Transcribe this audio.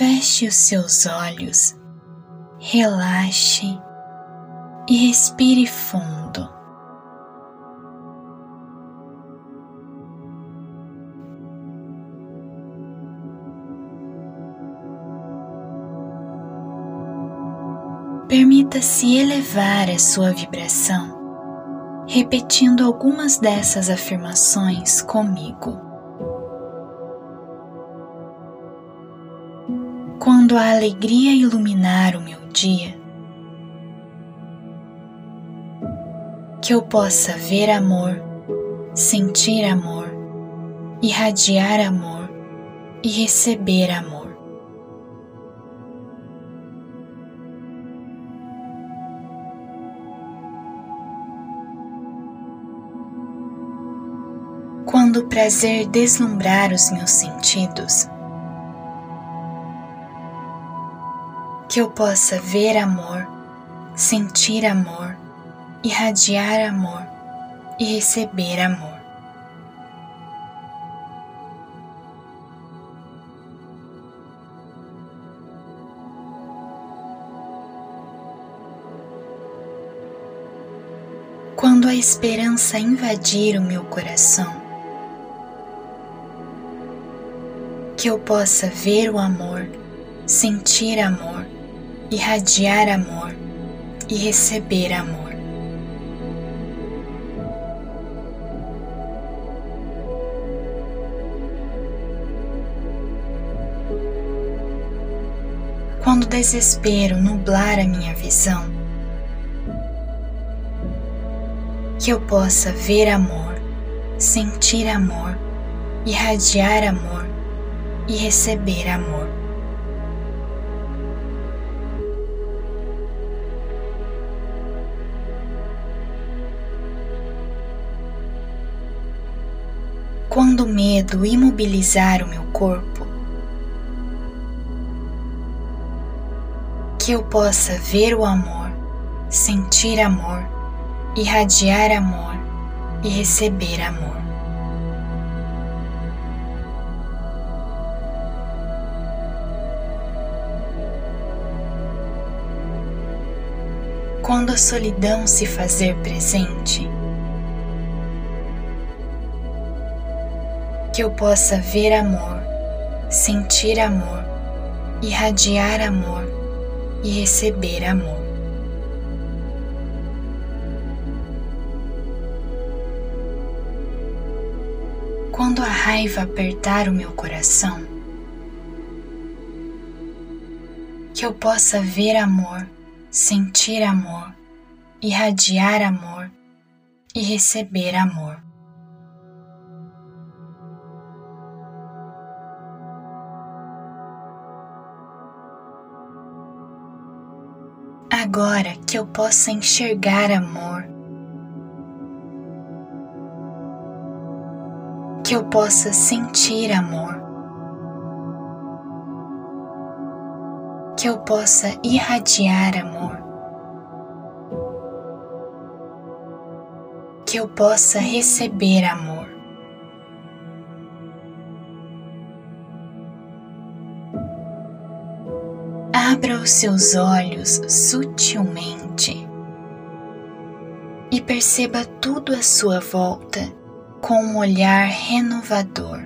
Feche os seus olhos, relaxe e respire fundo. Permita-se elevar a sua vibração, repetindo algumas dessas afirmações comigo. Quando a alegria iluminar o meu dia, que eu possa ver amor, sentir amor, irradiar amor e receber amor. quando o prazer deslumbrar os meus sentidos, que eu possa ver amor, sentir amor, irradiar amor e receber amor. Quando a esperança invadir o meu coração, que eu possa ver o amor, sentir amor, irradiar amor e receber amor. Quando o desespero nublar a minha visão, que eu possa ver amor, sentir amor, irradiar amor e receber amor. Quando o medo imobilizar o meu corpo, que eu possa ver o amor, sentir amor, irradiar amor e receber amor. quando a solidão se fazer presente, que eu possa ver amor, sentir amor, irradiar amor e receber amor. Quando a raiva apertar o meu coração, que eu possa ver amor sentir amor, irradiar amor e receber amor. Agora que eu possa enxergar amor, que eu possa sentir amor, que eu possa irradiar amor, que eu possa receber amor. Abra os seus olhos sutilmente e perceba tudo à sua volta com um olhar renovador.